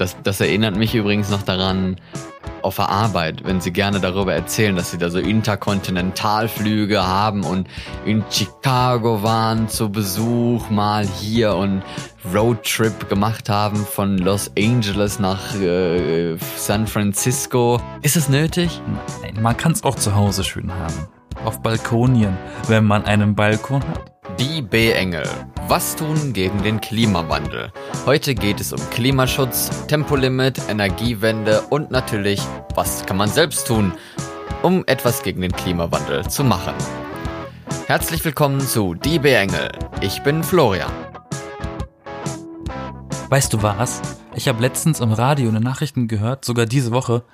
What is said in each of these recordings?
Das, das erinnert mich übrigens noch daran, auf der Arbeit, wenn sie gerne darüber erzählen, dass sie da so Interkontinentalflüge haben und in Chicago waren zu Besuch mal hier und Roadtrip gemacht haben von Los Angeles nach äh, San Francisco. Ist es nötig? Nein, man kann es auch zu Hause schön haben. Auf Balkonien, wenn man einen Balkon hat. Die B-Engel. Was tun gegen den Klimawandel? Heute geht es um Klimaschutz, Tempolimit, Energiewende und natürlich, was kann man selbst tun, um etwas gegen den Klimawandel zu machen. Herzlich willkommen zu Die B-Engel. Ich bin Florian. Weißt du was? Ich habe letztens im Radio in den Nachrichten gehört, sogar diese Woche,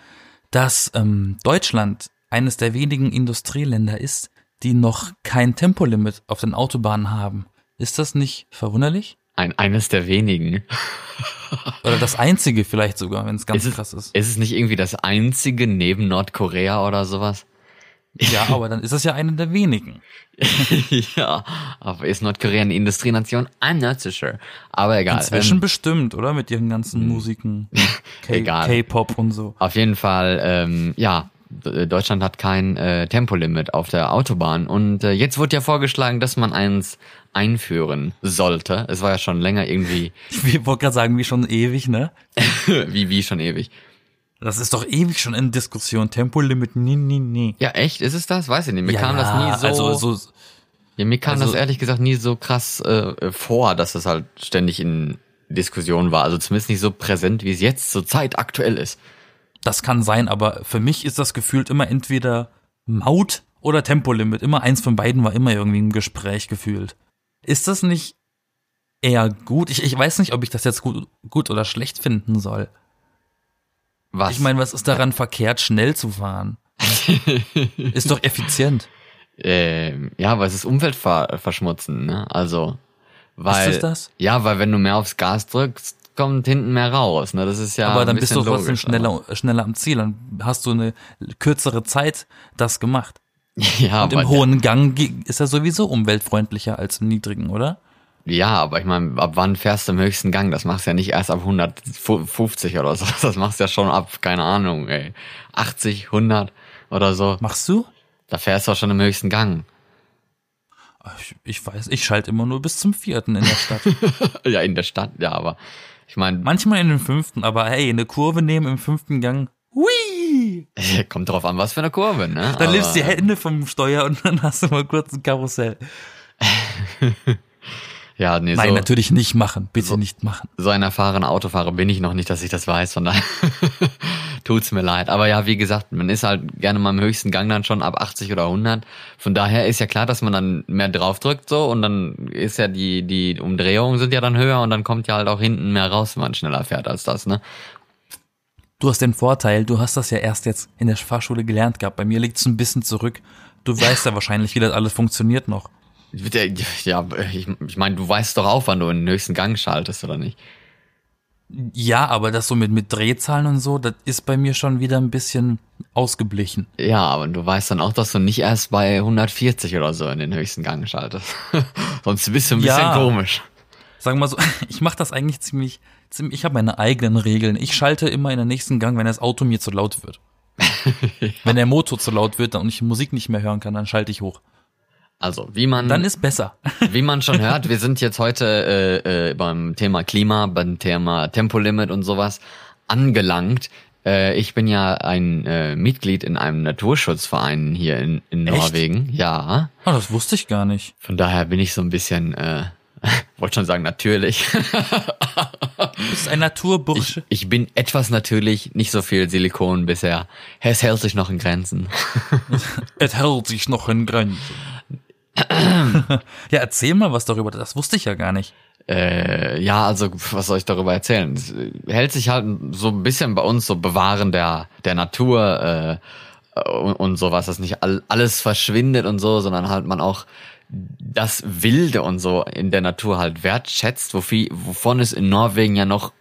dass ähm, Deutschland eines der wenigen Industrieländer ist, die noch kein Tempolimit auf den Autobahnen haben. Ist das nicht verwunderlich? Ein, eines der wenigen. Oder das einzige vielleicht sogar, wenn es ganz ist krass ist. Ist es nicht irgendwie das einzige neben Nordkorea oder sowas? Ja, aber dann ist es ja eine der wenigen. ja, aber ist Nordkorea eine Industrienation? I'm not so sure. Aber egal. Inzwischen ähm, bestimmt, oder? Mit ihren ganzen Musiken. K-Pop und so. Auf jeden Fall, ähm, ja, Deutschland hat kein äh, Tempolimit auf der Autobahn und äh, jetzt wird ja vorgeschlagen, dass man eins einführen sollte. Es war ja schon länger irgendwie. Ich wollte gerade sagen, wie schon ewig, ne? wie wie schon ewig. Das ist doch ewig schon in Diskussion. Tempolimit, nee, nee, nee. Ja, echt? Ist es das? Weiß ich nicht. Mir ja, kam das nie so. Also, so ja, mir kam also, das ehrlich gesagt nie so krass äh, vor, dass das halt ständig in Diskussion war. Also zumindest nicht so präsent, wie es jetzt zur Zeit aktuell ist. Das kann sein, aber für mich ist das gefühlt immer entweder Maut oder Tempolimit. Immer eins von beiden war immer irgendwie im Gespräch gefühlt. Ist das nicht eher gut? Ich, ich weiß nicht, ob ich das jetzt gut, gut oder schlecht finden soll. Was? Ich meine, was ist daran verkehrt, schnell zu fahren? ist doch effizient. Ähm, ja, weil es ist Umweltverschmutzen, ne? Also, weil. Ist das das? Ja, weil wenn du mehr aufs Gas drückst, kommt hinten mehr raus. Ne? Das ist ja. Aber dann bist du trotzdem schneller, schneller am Ziel. Dann hast du eine kürzere Zeit das gemacht. Ja, Und im hohen Gang ist er sowieso umweltfreundlicher als im niedrigen, oder? Ja, aber ich meine, ab wann fährst du im höchsten Gang? Das machst du ja nicht erst ab 150 oder so. Das machst du ja schon ab, keine Ahnung, ey, 80, 100 oder so. Machst du? Da fährst du auch schon im höchsten Gang. Ich, ich weiß, ich schalte immer nur bis zum vierten in der Stadt. ja, in der Stadt, ja, aber ich meine. Manchmal in den fünften, aber hey, eine Kurve nehmen im fünften Gang. Hui! Kommt drauf an, was für eine Kurve, ne? Dann nimmst du die Hände vom Steuer und dann hast du mal kurz ein Karussell. Ja, nee, Nein, so, natürlich nicht machen. Bitte so, nicht machen. So ein erfahrener Autofahrer bin ich noch nicht, dass ich das weiß, von daher tut's mir leid. Aber ja, wie gesagt, man ist halt gerne mal im höchsten Gang dann schon ab 80 oder 100. Von daher ist ja klar, dass man dann mehr draufdrückt so und dann ist ja die, die Umdrehungen sind ja dann höher und dann kommt ja halt auch hinten mehr raus, wenn man schneller fährt als das, ne? Du hast den Vorteil, du hast das ja erst jetzt in der Fahrschule gelernt gehabt. Bei mir liegt's ein bisschen zurück. Du weißt ja wahrscheinlich, wie das alles funktioniert noch. Ja, ich, ich meine, du weißt doch auch, wann du in den höchsten Gang schaltest, oder nicht? Ja, aber das so mit, mit Drehzahlen und so, das ist bei mir schon wieder ein bisschen ausgeblichen. Ja, aber du weißt dann auch, dass du nicht erst bei 140 oder so in den höchsten Gang schaltest. Sonst bist du ein bisschen ja. komisch. Sagen wir mal so, ich mache das eigentlich ziemlich, ziemlich ich habe meine eigenen Regeln. Ich schalte immer in den nächsten Gang, wenn das Auto mir zu laut wird. ja. Wenn der Motor zu laut wird und ich Musik nicht mehr hören kann, dann schalte ich hoch. Also, wie man. Dann ist besser. wie man schon hört, wir sind jetzt heute äh, äh, beim Thema Klima, beim Thema Tempolimit und sowas angelangt. Äh, ich bin ja ein äh, Mitglied in einem Naturschutzverein hier in, in Norwegen. Ja. Oh, das wusste ich gar nicht. Von daher bin ich so ein bisschen, äh, wollte schon sagen, natürlich. du bist ein Naturbursche. Ich, ich bin etwas natürlich, nicht so viel Silikon bisher. Es hält sich noch in Grenzen. es hält sich noch in Grenzen. ja, erzähl mal was darüber. Das wusste ich ja gar nicht. Äh, ja, also was soll ich darüber erzählen? Es hält sich halt so ein bisschen bei uns so bewahren der der Natur äh, und, und sowas, dass nicht all, alles verschwindet und so, sondern halt man auch das Wilde und so in der Natur halt wertschätzt, wofür, wovon es in Norwegen ja noch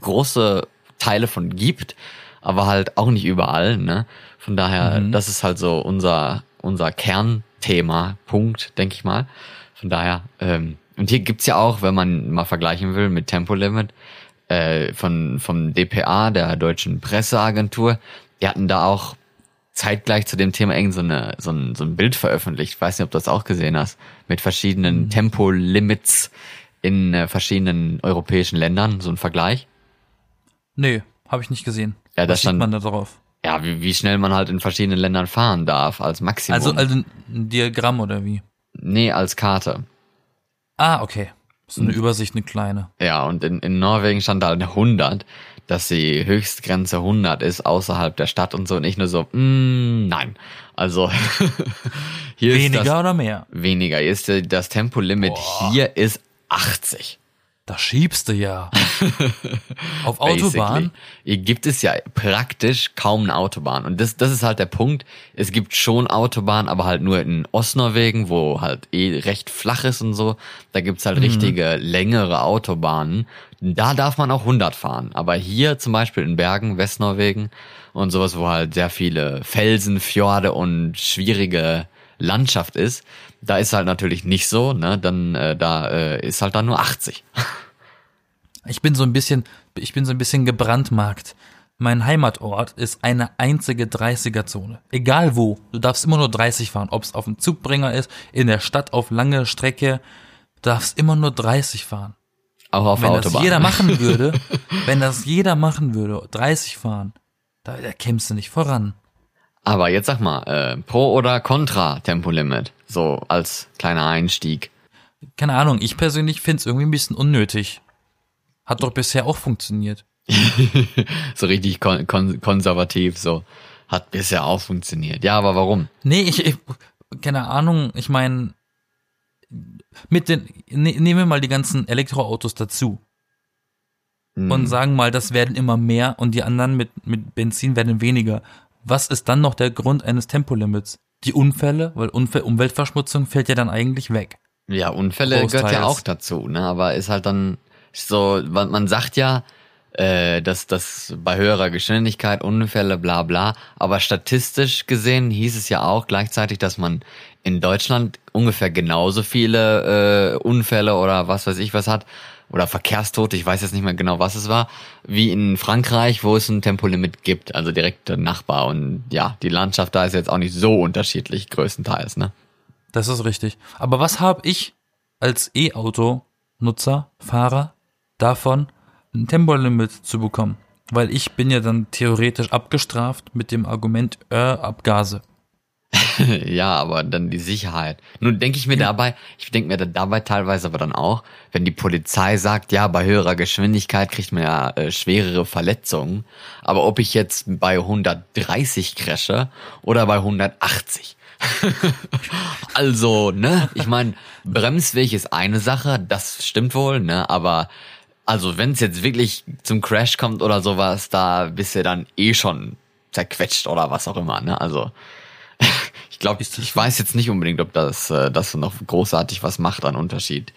große Teile von gibt, aber halt auch nicht überall. Ne? Von daher, mhm. das ist halt so unser unser Kern Thema, Punkt, denke ich mal. Von daher, ähm, und hier gibt's ja auch, wenn man mal vergleichen will mit Tempolimit, äh, von vom DPA, der deutschen Presseagentur, die hatten da auch zeitgleich zu dem Thema irgend so, eine, so, ein, so ein Bild veröffentlicht. Ich weiß nicht, ob du das auch gesehen hast. Mit verschiedenen mhm. Tempolimits in äh, verschiedenen europäischen Ländern, so ein Vergleich. Nee, habe ich nicht gesehen. Ja, das stand, man da drauf? Ja, wie, wie schnell man halt in verschiedenen Ländern fahren darf, als Maximum. Also, also ein Diagramm oder wie? Nee, als Karte. Ah, okay. So eine Übersicht, eine kleine. Ja, und in, in Norwegen stand halt 100, dass die Höchstgrenze 100 ist außerhalb der Stadt und so. Und ich nur so, mm, nein. Also hier weniger ist das, oder mehr? Weniger. Hier ist das Tempolimit Boah. hier ist 80. Da schiebst du ja. Auf Autobahn? Hier gibt es ja praktisch kaum eine Autobahn. Und das, das ist halt der Punkt. Es gibt schon Autobahnen, aber halt nur in Ostnorwegen, wo halt eh recht flach ist und so. Da gibt's halt mhm. richtige längere Autobahnen. Da darf man auch 100 fahren. Aber hier zum Beispiel in Bergen, Westnorwegen und sowas, wo halt sehr viele Felsen, Fjorde und schwierige Landschaft ist, da ist halt natürlich nicht so, ne? Dann äh, da äh, ist halt dann nur 80. Ich bin so ein bisschen, ich bin so ein bisschen gebrandmarkt. Mein Heimatort ist eine einzige 30er-Zone. Egal wo. Du darfst immer nur 30 fahren. Ob es auf dem Zugbringer ist, in der Stadt auf lange Strecke. Du darfst immer nur 30 fahren. Auch auf wenn der Autobahn. das jeder machen würde, wenn das jeder machen würde, 30 fahren, da, da kämst du nicht voran. Aber jetzt sag mal, äh, pro oder contra Tempolimit, so als kleiner Einstieg. Keine Ahnung, ich persönlich find's irgendwie ein bisschen unnötig. Hat doch bisher auch funktioniert. so richtig kon kon konservativ, so. Hat bisher auch funktioniert. Ja, aber warum? Nee, ich, ich keine Ahnung, ich meine, mit den, ne, nehmen wir mal die ganzen Elektroautos dazu. Hm. Und sagen mal, das werden immer mehr und die anderen mit, mit Benzin werden weniger was ist dann noch der Grund eines Tempolimits? Die Unfälle, weil Unfall, Umweltverschmutzung fällt ja dann eigentlich weg. Ja, Unfälle gehört ja auch dazu, ne? Aber ist halt dann so, man sagt ja, äh, dass das bei höherer Geschwindigkeit Unfälle, bla bla. Aber statistisch gesehen hieß es ja auch gleichzeitig, dass man in Deutschland ungefähr genauso viele äh, Unfälle oder was weiß ich was hat oder Verkehrstote, ich weiß jetzt nicht mehr genau, was es war, wie in Frankreich, wo es ein Tempolimit gibt, also direkt Nachbar. Und ja, die Landschaft da ist jetzt auch nicht so unterschiedlich, größtenteils, ne? Das ist richtig. Aber was habe ich als E-Auto-Nutzer, Fahrer davon, ein Tempolimit zu bekommen? Weil ich bin ja dann theoretisch abgestraft mit dem Argument, äh, Abgase. ja, aber dann die Sicherheit. Nun denke ich mir ja. dabei, ich denke mir dabei teilweise aber dann auch, wenn die Polizei sagt, ja, bei höherer Geschwindigkeit kriegt man ja äh, schwerere Verletzungen, aber ob ich jetzt bei 130 crashe oder bei 180. also, ne, ich meine, Bremsweg ist eine Sache, das stimmt wohl, ne, aber also wenn es jetzt wirklich zum Crash kommt oder sowas, da bist du dann eh schon zerquetscht oder was auch immer, ne? Also glaube, ich, ich weiß jetzt nicht unbedingt, ob das, äh, das noch großartig was macht an Unterschied.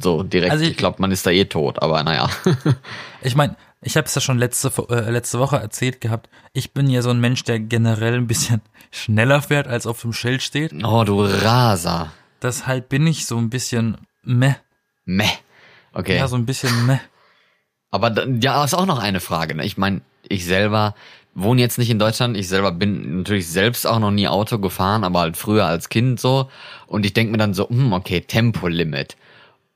So direkt, also ich, ich glaube, man ist da eh tot, aber naja. ich meine, ich habe es ja schon letzte, äh, letzte Woche erzählt gehabt. Ich bin ja so ein Mensch, der generell ein bisschen schneller fährt, als auf dem Schild steht. Oh, du Raser. Deshalb bin ich so ein bisschen meh. Meh. Okay. Ja, so ein bisschen meh. Aber ja, ist auch noch eine Frage. Ne? Ich meine, ich selber wohne jetzt nicht in Deutschland. Ich selber bin natürlich selbst auch noch nie Auto gefahren, aber halt früher als Kind so. Und ich denke mir dann so, hm, okay, Tempolimit.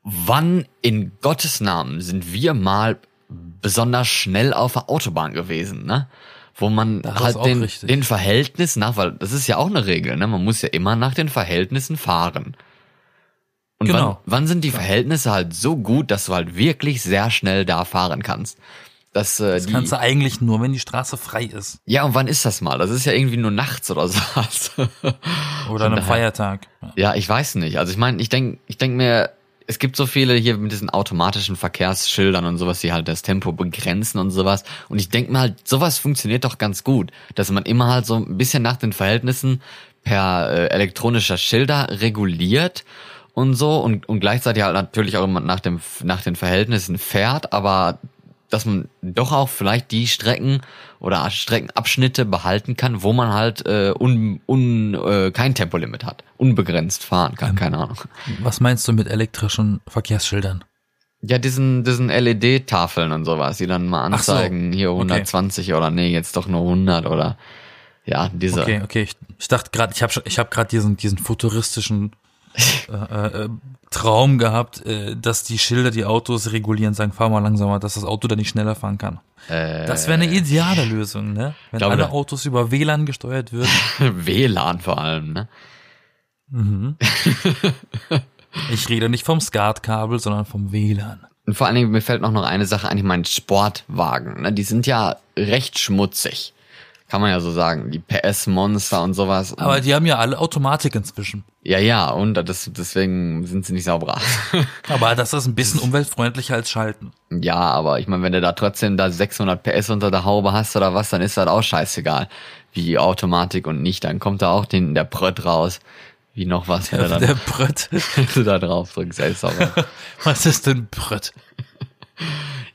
Wann in Gottes Namen sind wir mal besonders schnell auf der Autobahn gewesen, ne? Wo man das halt den, den Verhältnissen nach, weil das ist ja auch eine Regel, ne? Man muss ja immer nach den Verhältnissen fahren. Und genau. wann, wann sind die Verhältnisse halt so gut, dass du halt wirklich sehr schnell da fahren kannst? Dass, äh, das die, kannst du eigentlich nur, wenn die Straße frei ist. Ja, und wann ist das mal? Das ist ja irgendwie nur nachts oder so. oder an einem Feiertag. Ja, ich weiß nicht. Also ich meine, ich denk, ich denk mir, es gibt so viele hier mit diesen automatischen Verkehrsschildern und sowas, die halt das Tempo begrenzen und sowas. Und ich denk mir halt, sowas funktioniert doch ganz gut, dass man immer halt so ein bisschen nach den Verhältnissen per äh, elektronischer Schilder reguliert und so und, und gleichzeitig halt natürlich auch immer nach dem nach den Verhältnissen fährt, aber dass man doch auch vielleicht die Strecken oder Streckenabschnitte behalten kann, wo man halt äh, un, un, äh, kein Tempolimit hat, unbegrenzt fahren kann, ähm, keine Ahnung. Was meinst du mit elektrischen Verkehrsschildern? Ja, diesen, diesen LED-Tafeln und sowas, die dann mal Ach so, anzeigen, hier okay. 120 oder nee, jetzt doch nur 100 oder ja, diese. Okay, okay. Ich, ich dachte gerade, ich habe ich hab gerade diesen, diesen futuristischen äh, äh, Traum gehabt, äh, dass die Schilder die Autos regulieren, sagen, fahr mal langsamer, dass das Auto dann nicht schneller fahren kann. Äh, Das wäre eine ideale Lösung, ne? Wenn alle da- Autos über WLAN gesteuert würden. WLAN vor allem, ne? Ich rede nicht vom SCART-Kabel, sondern vom WLAN. Und vor allen Dingen, mir fällt noch noch eine Sache ein, ich meine, Sportwagen, ne? Die sind ja recht schmutzig. Kann man ja so sagen. Die PS-Monster und sowas. Aber die haben ja alle Automatik inzwischen. ja, ja, und das, deswegen sind sie nicht sauberer. Aber das ist ein bisschen umweltfreundlicher als Schalten. ja, aber ich meine, wenn du da trotzdem da 600 PS unter der Haube hast oder was, dann ist das auch scheißegal. Wie Automatik und nicht, dann kommt da auch den, der Brött raus. Wie noch was, wenn du Der dann Brett. wenn du da drauf drückst. Sauber. Was ist denn Brett?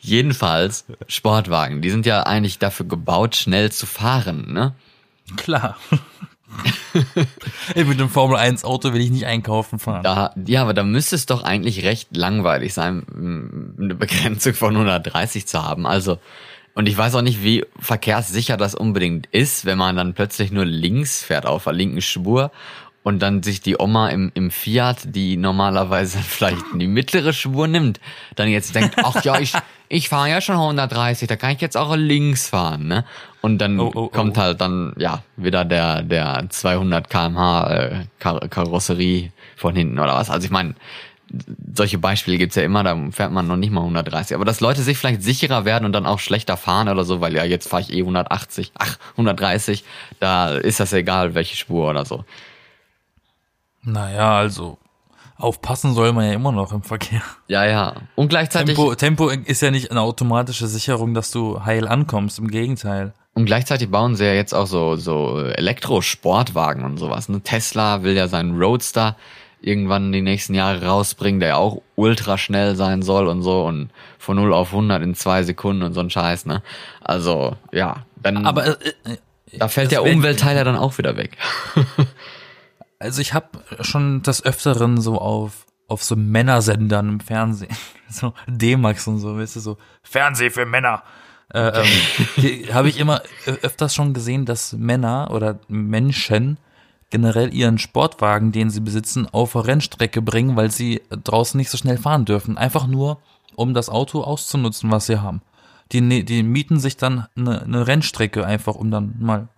Jedenfalls, Sportwagen, die sind ja eigentlich dafür gebaut, schnell zu fahren, ne? Klar. Ey, Mit dem Formel 1 Auto will ich nicht einkaufen fahren. Da, ja, aber da müsste es doch eigentlich recht langweilig sein, eine Begrenzung von 130 zu haben. Also, und ich weiß auch nicht, wie verkehrssicher das unbedingt ist, wenn man dann plötzlich nur links fährt auf der linken Spur und dann sich die Oma im, im Fiat, die normalerweise vielleicht die mittlere Spur nimmt, dann jetzt denkt, ach ja, ich, ich fahre ja schon 130, da kann ich jetzt auch links fahren, ne? Und dann Oh, oh, kommt oh. halt dann, ja, wieder der, der 200 kmh äh, Kar Karosserie von hinten oder was. Also ich meine, solche Beispiele gibt's ja immer, da fährt man noch nicht mal 130. Aber dass Leute sich vielleicht sicherer werden und dann auch schlechter fahren oder so, weil ja, jetzt fahre ich eh 180, ach, 130, da ist das egal, welche Spur oder so. Naja, also aufpassen soll man ja immer noch im Verkehr. Ja, ja. Und gleichzeitig, Tempo, Tempo ist ja nicht eine automatische Sicherung, dass du heil ankommst. Im Gegenteil. und gleichzeitig bauen sie ja jetzt auch so, so Elektrosportwagen und sowas. Ne? Tesla will ja seinen Roadster irgendwann die nächsten Jahre rausbringen, der ja auch ultra schnell sein soll und so und von 0 auf 100 in zwei Sekunden und so ein Scheiß, ne? Also, ja, dann, Aber äh, äh, da fällt der Umweltteil ja dann auch wieder weg. also ich habe schon des Öfteren so auf auf so Männersendern im Fernsehen, so D-Max und so, weißt du, so Fernseh für Männer. Äh, ähm, habe ich immer öfters schon gesehen, dass Männer oder Menschen generell ihren Sportwagen, den sie besitzen, auf Rennstrecke bringen, weil sie draußen nicht so schnell fahren dürfen. Einfach nur, um das Auto auszunutzen, was sie haben. Die, ne- die mieten sich dann eine, eine Rennstrecke einfach, um dann mal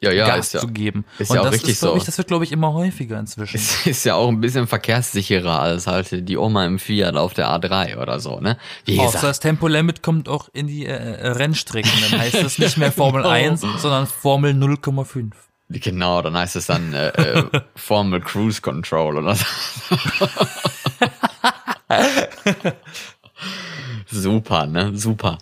Ja, ja, Gas ist ja, zu geben. ist Und ja auch das richtig ist, so. Ich, das wird, glaube ich, immer häufiger inzwischen. ist, ist ja auch ein bisschen verkehrssicherer als halt die Oma im Fiat auf der A3 oder so, ne? Wie Außer das Tempolimit kommt auch in die äh, äh, Rennstrecken. Dann heißt es nicht mehr Formel 1, sondern Formel 0,5. genau, dann heißt es dann äh, äh, Formel Cruise Control oder so. Super, ne? Super.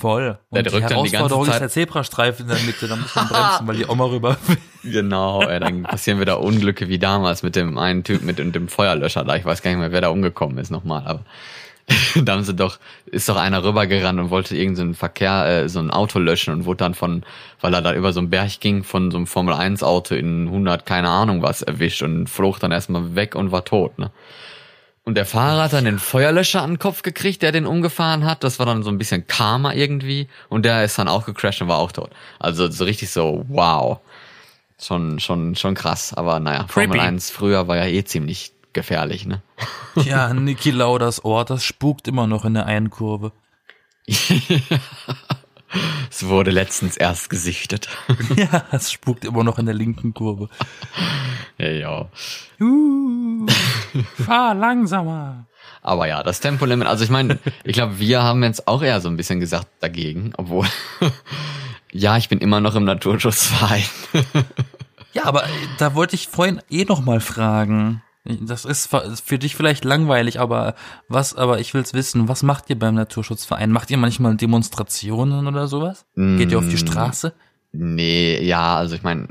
Voll. Der Und die drückt dann die ganze Herausforderung ist Zeit- der Zebrastreifen in der Mitte. Da muss man bremsen, weil die Oma rüber will. Genau, ey, dann passieren wieder Unglücke wie damals mit dem einen Typ mit dem dem Feuerlöscher da. Ich weiß gar nicht mehr, wer da umgekommen ist nochmal, aber da haben sie doch, ist doch einer rübergerannt und wollte irgendeinen Verkehr, äh, so ein Auto löschen und wurde dann von, weil er da über so einen Berg ging, von so einem Formel 1 Auto in 100, keine Ahnung was erwischt und flog dann erstmal weg und war tot, ne? Und der Fahrer hat dann den Feuerlöscher an den Kopf gekriegt, der den umgefahren hat. Das war dann so ein bisschen Karma irgendwie. Und der ist dann auch gecrashed und war auch tot. Also so richtig so, wow. Schon, schon, schon krass. Aber naja, Formel Creepy. 1 früher war ja eh ziemlich gefährlich, ne? Ja, Niki Lauders Ort, das spukt immer noch in der einen Kurve. Es wurde letztens erst gesichtet. Ja, es spukt immer noch in der linken Kurve. ja, ja. Uh, fahr langsamer. Aber ja, das Tempolimit, also ich meine, ich glaube, wir haben jetzt auch eher so ein bisschen gesagt dagegen, obwohl, ja, ich bin immer noch im Naturschutzverein. Ja, aber da wollte ich vorhin eh noch mal fragen. Das ist für für dich vielleicht langweilig, aber was, aber ich will's wissen, was macht ihr beim Naturschutzverein? Macht ihr manchmal Demonstrationen oder sowas? Geht ihr auf die Mm, Straße? Nee, ja, also ich meine,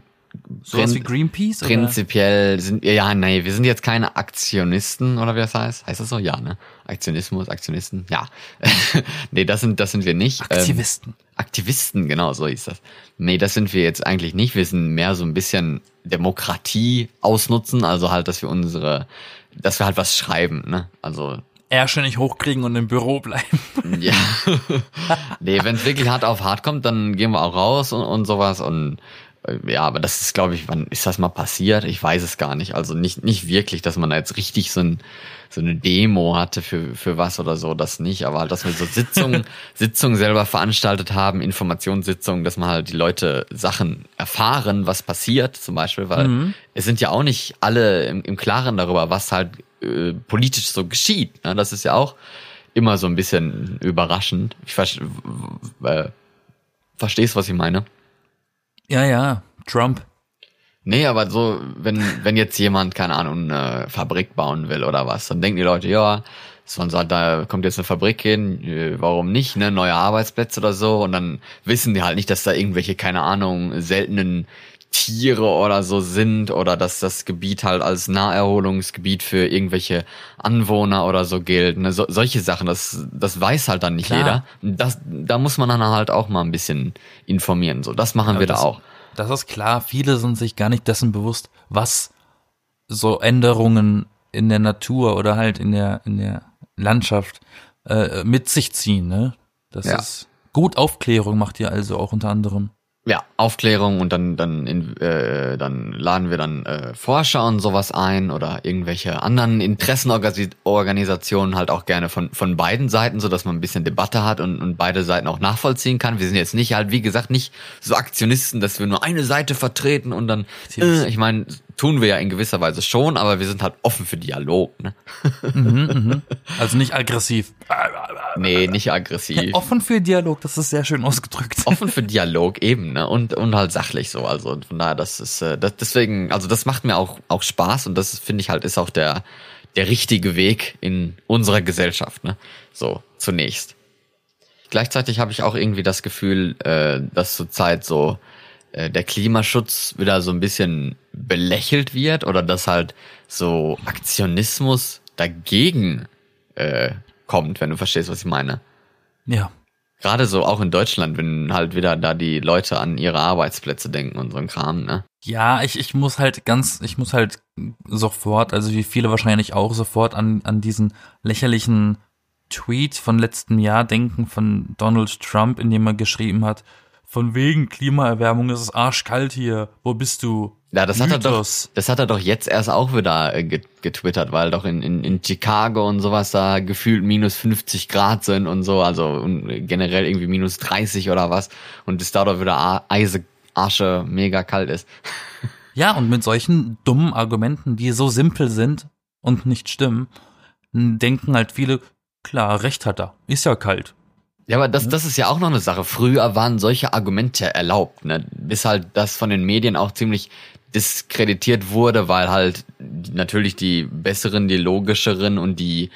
Sowas wie Greenpeace? Oder? prinzipiell sind wir, ja, nee, wir sind jetzt keine Aktionisten, oder wie das heißt. Heißt das so? Ja, ne? Aktionismus, Aktionisten, ja. nee, das sind, das sind wir nicht. Ähm, Aktivisten. Aktivisten, genau, so hieß das. Nee, das sind wir jetzt eigentlich nicht. Wir sind mehr so ein bisschen Demokratie ausnutzen, also halt, dass wir unsere, dass wir halt was schreiben, ne? Also Ärsche nicht hochkriegen und im Büro bleiben. Ja. nee, wenn es wirklich hart auf hart kommt, dann gehen wir auch raus und, und sowas. Und ja, aber das ist, glaube ich, wann ist das mal passiert? Ich weiß es gar nicht. Also nicht, nicht wirklich, dass man da jetzt richtig so, ein, so eine Demo hatte für, für was oder so, das nicht. Aber halt, dass wir so Sitzungen, Sitzungen selber veranstaltet haben, Informationssitzungen, dass man halt die Leute Sachen erfahren, was passiert, zum Beispiel, weil mhm. es sind ja auch nicht alle im, im Klaren darüber, was halt äh, politisch so geschieht. Ne? Das ist ja auch immer so ein bisschen überraschend. Ich ver äh, verstehst, was ich meine? Ja, ja, Trump. Nee, aber so, wenn, wenn jetzt jemand, keine Ahnung, eine Fabrik bauen will oder was, dann denken die Leute, ja, so sagt, da kommt jetzt eine Fabrik hin, äh, warum nicht, ne, neue Arbeitsplätze oder so, und dann wissen die halt nicht, dass da irgendwelche, keine Ahnung, seltenen Tiere oder so sind oder dass das Gebiet halt als Naherholungsgebiet für irgendwelche Anwohner oder so gilt. Ne? So, solche Sachen, das, das weiß halt dann nicht Klar. jeder. Das, da muss man dann halt auch mal ein bisschen informieren. So, das machen ja, wir das, da auch. Das ist klar. Viele sind sich gar nicht dessen bewusst, was so Änderungen in der Natur oder halt in der, in der Landschaft äh, mit sich ziehen. Ne? Das ja. ist gut Aufklärung macht ihr also auch unter anderem ja, Aufklärung und dann dann in, äh, dann laden wir dann äh, Forscher und sowas ein oder irgendwelche anderen Interessenorganisationen halt auch gerne von von beiden Seiten, so dass man ein bisschen Debatte hat und, und beide Seiten auch nachvollziehen kann. Wir sind jetzt nicht halt wie gesagt nicht so Aktionisten, dass wir nur eine Seite vertreten und dann äh, ich meine tun wir ja in gewisser Weise schon, aber wir sind halt offen für Dialog. Ne? Mhm, mh. Also nicht aggressiv. Nee, nicht aggressiv. Ja, offen für Dialog, das ist sehr schön ausgedrückt. Offen für Dialog eben, ne? Und, und halt sachlich so. Also von daher, das ist äh, das, deswegen, also das macht mir auch, auch Spaß und das finde ich halt ist auch der, der richtige Weg in unserer Gesellschaft, ne? So, zunächst. Gleichzeitig habe ich auch irgendwie das Gefühl, äh, dass zurzeit so äh, der Klimaschutz wieder so ein bisschen belächelt wird oder dass halt so Aktionismus dagegen äh, kommt, wenn du verstehst, was ich meine. Ja. Gerade so auch in Deutschland, wenn halt wieder da die Leute an ihre Arbeitsplätze denken und so ein Kram, ne? Ja, ich, ich muss halt ganz, ich muss halt sofort, also wie viele wahrscheinlich auch sofort an, an diesen lächerlichen Tweet von letztem Jahr denken von Donald Trump, in dem er geschrieben hat, von wegen Klimaerwärmung ist es arschkalt hier. Wo bist du? Ja, das hat er doch, das hat er doch jetzt erst auch wieder äh, getwittert, weil doch in, in, in Chicago und sowas da gefühlt minus 50 Grad sind und so, also generell irgendwie minus 30 oder was und es da doch wieder Eise, Arsche mega kalt ist. Ja, und mit solchen dummen Argumenten, die so simpel sind und nicht stimmen, denken halt viele, klar, recht hat er, ist ja kalt. Ja, aber das, das ist ja auch noch eine Sache. Früher waren solche Argumente erlaubt, ne? bis halt das von den Medien auch ziemlich diskreditiert wurde, weil halt natürlich die besseren, die logischeren und die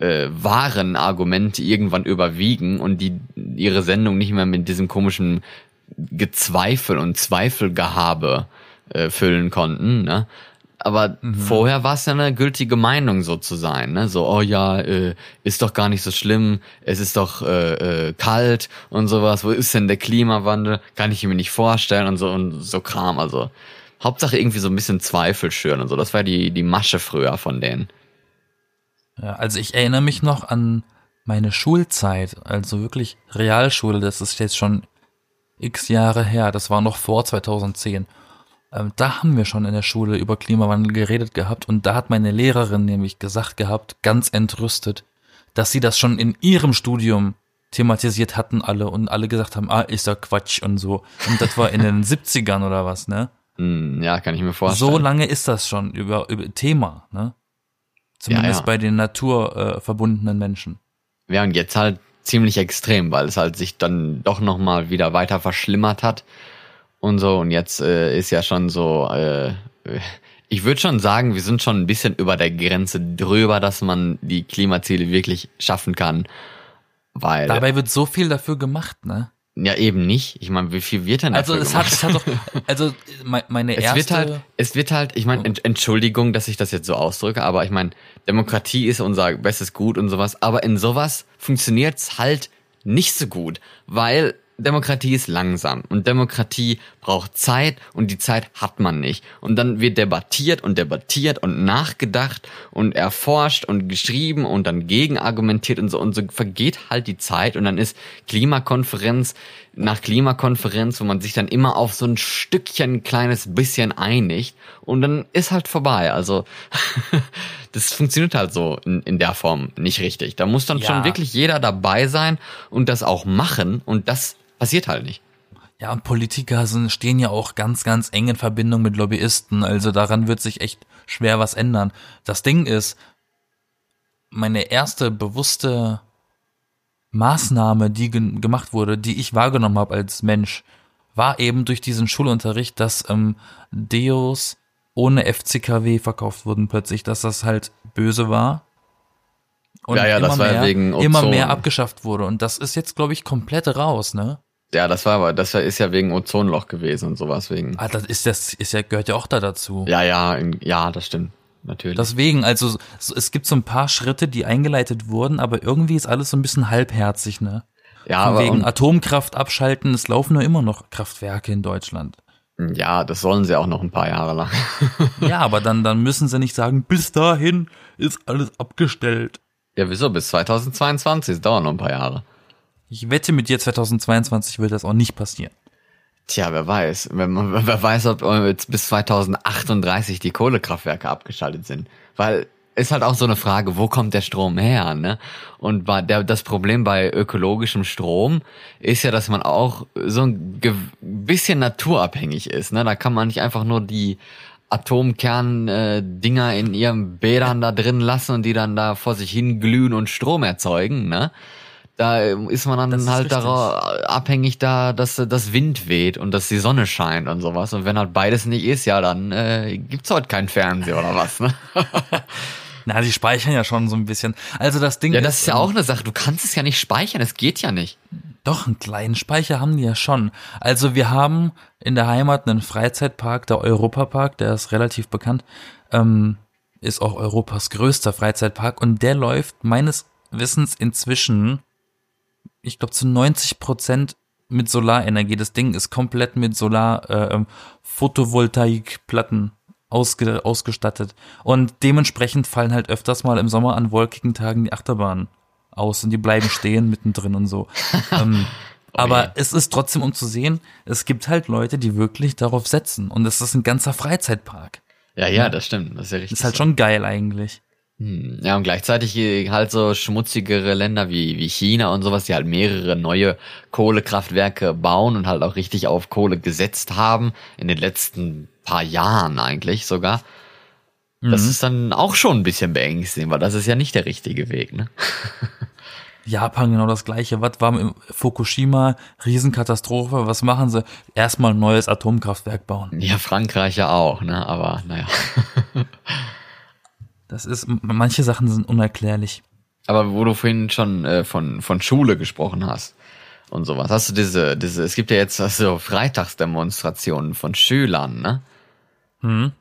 äh, wahren Argumente irgendwann überwiegen und die ihre Sendung nicht mehr mit diesem komischen Gezweifel und Zweifelgehabe äh, füllen konnten. Ne? Aber mhm. vorher war es ja eine gültige Meinung so zu sein, ne? So, oh ja, äh, ist doch gar nicht so schlimm, es ist doch äh, äh, kalt und sowas, wo ist denn der Klimawandel? Kann ich mir nicht vorstellen und so und so Kram, also Hauptsache irgendwie so ein bisschen Zweifel schüren und so, das war die, die Masche früher von denen. Ja, also ich erinnere mich noch an meine Schulzeit, also wirklich Realschule, das ist jetzt schon x Jahre her, das war noch vor 2010. Ähm, da haben wir schon in der Schule über Klimawandel geredet gehabt und da hat meine Lehrerin nämlich gesagt gehabt, ganz entrüstet, dass sie das schon in ihrem Studium thematisiert hatten alle und alle gesagt haben, ah, ist ja Quatsch und so. Und das war in den 70ern oder was, ne? Hm, ja, kann ich mir vorstellen. So lange ist das schon über, über Thema, ne? Zumindest ja, ja. bei den naturverbundenen äh, Menschen. Ja, und jetzt halt ziemlich extrem, weil es halt sich dann doch nochmal wieder weiter verschlimmert hat und so. Und jetzt äh, ist ja schon so, äh, ich würde schon sagen, wir sind schon ein bisschen über der Grenze drüber, dass man die Klimaziele wirklich schaffen kann. Weil. Dabei wird so viel dafür gemacht, ne? Ja, eben nicht. Ich meine, wie viel wird denn also dafür es gemacht? hat, es hat doch, also meine es erste. Wird halt, es wird halt, ich meine, Entschuldigung, dass ich das jetzt so ausdrücke, aber ich meine, Demokratie ist unser bestes Gut und sowas, aber in sowas funktioniert's halt nicht so gut, weil Demokratie ist langsam und Demokratie braucht Zeit und die Zeit hat man nicht. Und dann wird debattiert und debattiert und nachgedacht und erforscht und geschrieben und dann gegenargumentiert und so und so vergeht halt die Zeit und dann ist Klimakonferenz nach Klimakonferenz, wo man sich dann immer auf so ein Stückchen kleines bisschen einigt und dann ist halt vorbei. Also das funktioniert halt so in, in der Form nicht richtig. Da muss dann Ja. schon wirklich jeder dabei sein und das auch machen und das passiert halt nicht. Ja, und Politiker sind, stehen ja auch ganz, ganz eng in Verbindung mit Lobbyisten. Also daran wird sich echt schwer was ändern. Das Ding ist, meine erste bewusste Maßnahme, die ge gemacht wurde, die ich wahrgenommen habe als Mensch, war eben durch diesen Schulunterricht, dass ähm, Deos ohne FCKW verkauft wurden plötzlich, dass das halt böse war. Und Ja, ja, das war ja mehr, wegen immer mehr abgeschafft wurde. Und das ist jetzt, glaube ich, komplett raus, ne? Ja, das war aber, das ist ja wegen Ozonloch gewesen und sowas wegen. Ah, das ist das ist ja gehört ja auch da dazu. Ja, ja, in- ja, das stimmt. Natürlich. Deswegen, also so, es gibt so ein paar Schritte, die eingeleitet wurden, aber irgendwie ist alles so ein bisschen halbherzig, ne? ja, Von aber wegen Atomkraft abschalten, es laufen nur immer noch Kraftwerke in Deutschland. ja, das sollen sie auch noch ein paar Jahre lang. ja, aber dann dann müssen sie nicht sagen, bis dahin ist alles abgestellt. ja, wieso? Bis 2022, das dauert noch ein paar Jahre. Ich wette mit dir 2022 wird das auch nicht passieren. Tja, wer weiß. Man, wer weiß, ob jetzt bis 2038 die Kohlekraftwerke abgeschaltet sind. Weil ist halt auch so eine Frage, wo kommt der Strom her, ne? Und bei der, das Problem bei ökologischem Strom ist ja, dass man auch so ein bisschen naturabhängig ist, ne? Da kann man nicht einfach nur die Atomkern-Dinger in ihren Bädern da drin lassen und die dann da vor sich hin glühen und Strom erzeugen, ne? Da ist man dann Das ist halt darauf abhängig da, dass das Wind weht und dass die Sonne scheint und sowas. Und wenn halt beides nicht ist, ja, dann äh, gibt's heute keinen Fernseher oder was, ne? Na, die speichern ja schon so ein bisschen. Also das Ding Ja, das ist ja ähm, auch eine Sache. Du kannst es ja nicht speichern, es geht ja nicht. Doch, einen kleinen Speicher haben die ja schon. Also wir haben in der Heimat einen Freizeitpark, der Europapark, der ist relativ bekannt, ähm, ist auch Europas größter Freizeitpark und der läuft meines Wissens inzwischen, ich glaube zu 90 Prozent mit Solarenergie. Das Ding ist komplett mit Solar, äh, ähm, Photovoltaikplatten ausge, ausgestattet. Und dementsprechend fallen halt öfters mal im Sommer an wolkigen Tagen die Achterbahnen aus und die bleiben stehen mittendrin und so. ähm, aber es ist trotzdem um zu sehen, es gibt halt Leute, die wirklich darauf setzen. Und es ist ein ganzer Freizeitpark. Ja, ja, das stimmt. Das ist ja richtig. Ist halt so. schon geil eigentlich. Hm. Ja, und gleichzeitig äh, halt so schmutzigere Länder wie, wie China und sowas, die halt mehrere neue Kohlekraftwerke bauen und halt auch richtig auf Kohle gesetzt haben, in den letzten paar Jahren eigentlich sogar. Das ist dann auch schon ein bisschen beängstigend, weil das ist ja nicht der richtige Weg, ne? Japan genau das gleiche. Was war im Fukushima? Riesenkatastrophe. Was machen sie? Erstmal ein neues Atomkraftwerk bauen. Ja, Frankreich ja auch, ne? Aber naja. Das ist, manche Sachen sind unerklärlich. Aber wo du vorhin schon äh, von, von Schule gesprochen hast und sowas, hast du diese, diese, es gibt ja jetzt so Freitagsdemonstrationen von Schülern, ne? Hm?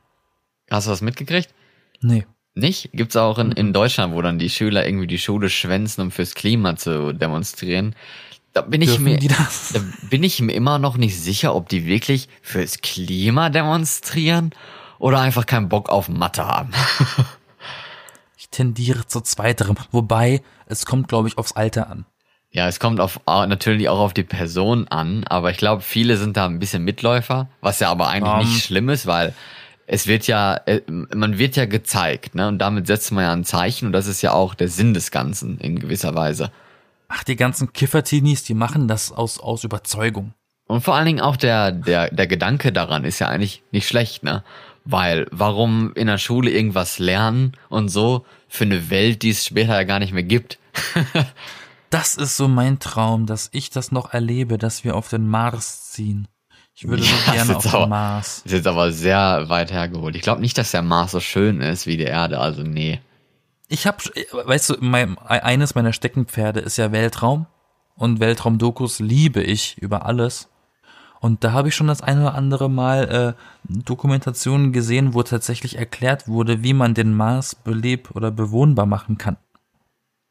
Hast du das mitgekriegt? Nee. Nicht? Gibt's auch in, in Deutschland, wo dann die Schüler irgendwie die Schule schwänzen, um fürs Klima zu demonstrieren. Da bin ich Dürfen mir, die das? da bin ich mir immer noch nicht sicher, ob die wirklich fürs Klima demonstrieren oder einfach keinen Bock auf Mathe haben. Tendiere zu zweiterem. Wobei, es kommt, glaube ich, aufs Alter an. Ja, es kommt auf au- natürlich auch auf die Person an, aber ich glaube, viele sind da ein bisschen Mitläufer, was ja aber eigentlich Ähm. nicht schlimm ist, weil es wird ja, äh, man wird ja gezeigt, ne? Und damit setzt man ja ein Zeichen und das ist ja auch der Sinn des Ganzen in gewisser Weise. Ach, die ganzen Kiffertinis, die machen das aus, aus Überzeugung. Und vor allen Dingen auch der, der, der Gedanke daran ist ja eigentlich nicht schlecht, ne? Weil warum in der Schule irgendwas lernen und so für eine Welt, die es später ja gar nicht mehr gibt? Das ist so mein Traum, dass ich das noch erlebe, dass wir auf den Mars ziehen. Ich würde Ja, so das gerne auf aber- den Mars. Ist jetzt aber sehr weit hergeholt. Ich glaube nicht, dass der Mars so schön ist wie die Erde, also nee. Ich habe, weißt du, mein, eines meiner Steckenpferde ist ja Weltraum und Weltraumdokus liebe ich über alles. Und da habe ich schon das eine oder andere Mal äh, Dokumentationen gesehen, wo tatsächlich erklärt wurde, wie man den Mars beleb oder bewohnbar machen kann.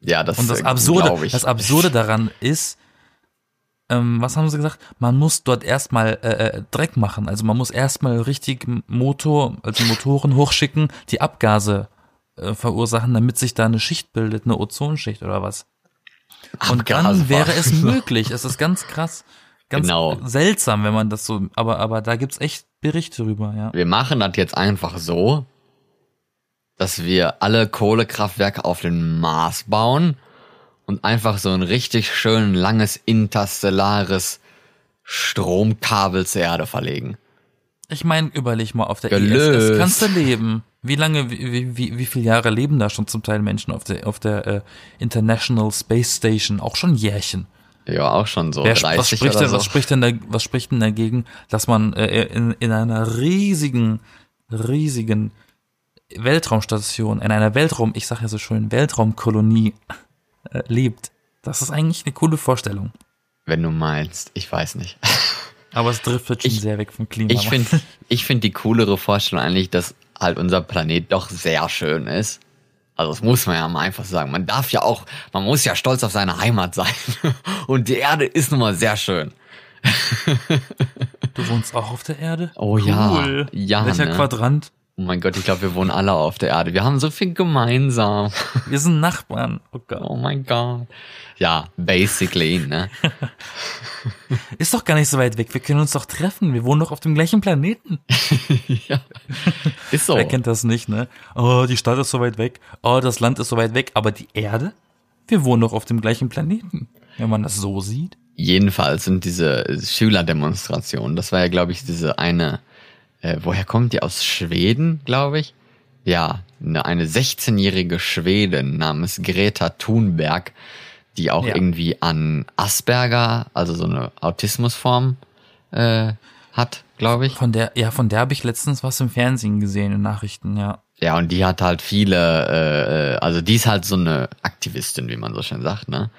Ja, das Und das äh, Absurde, das Absurde daran ist, ähm, was haben sie gesagt? Man muss dort erstmal äh, äh, Dreck machen. Also man muss erstmal richtig Motor, also Motoren hochschicken, die Abgase äh, verursachen, damit sich da eine Schicht bildet, eine Ozonschicht oder was. Und dann wäre es möglich. Es ist ganz krass. Ganz Genau. seltsam, wenn man das so, aber, aber da gibt's echt Berichte drüber, ja. Wir machen das jetzt einfach so, dass wir alle Kohlekraftwerke auf den Mars bauen und einfach so ein richtig schön langes interstellares Stromkabel zur Erde verlegen. Ich meine, überleg mal, auf der Gelöst. ISS kannst du leben. Wie lange, wie, wie, wie viele Jahre leben da schon zum Teil Menschen auf der, auf der äh, International Space Station? Auch schon Jährchen. Ja, auch schon so Wer, 30 was, spricht denn, so. was, spricht denn da, was spricht denn dagegen, dass man äh, in, in einer riesigen, riesigen Weltraumstation, in einer Weltraum, ich sag ja so schön, Weltraumkolonie äh, lebt? Das ist eigentlich eine coole Vorstellung. Wenn du meinst, ich weiß nicht. Aber es driftet schon Ich- sehr weg vom Klima. Ich finde ich find die coolere Vorstellung eigentlich, dass halt unser Planet doch sehr schön ist. Also das muss man ja mal einfach sagen. Man darf ja auch, man muss ja stolz auf seine Heimat sein. Und die Erde ist nun mal sehr schön. du wohnst auch auf der Erde? Oh ja. Ja, Welcher ne? Quadrant? Oh mein Gott, ich glaube, wir wohnen alle auf der Erde. Wir haben so viel gemeinsam. Wir sind Nachbarn. Oh Gott. Oh mein Gott. Ja, basically, ne? Ist doch gar nicht so weit weg. Wir können uns doch treffen. Wir wohnen doch auf dem gleichen Planeten. ja. Ist so. Wer kennt das nicht, ne? Oh, die Stadt ist so weit weg. Oh, das Land ist so weit weg. Aber die Erde? Wir wohnen doch auf dem gleichen Planeten. Wenn man das so sieht. Jedenfalls sind diese Schülerdemonstrationen, das war ja, glaube ich, diese eine, äh, woher kommt die? Aus Schweden, glaube ich? Ja, eine, eine 16-jährige Schwedin namens Greta Thunberg, die auch Ja. irgendwie an Asperger, also so eine Autismusform, äh, hat, glaube ich. Von der, ja, von der habe ich letztens was im Fernsehen gesehen, in Nachrichten, ja. Ja, und die hat halt viele, äh, äh, also die ist halt so eine Aktivistin, wie man so schön sagt, ne?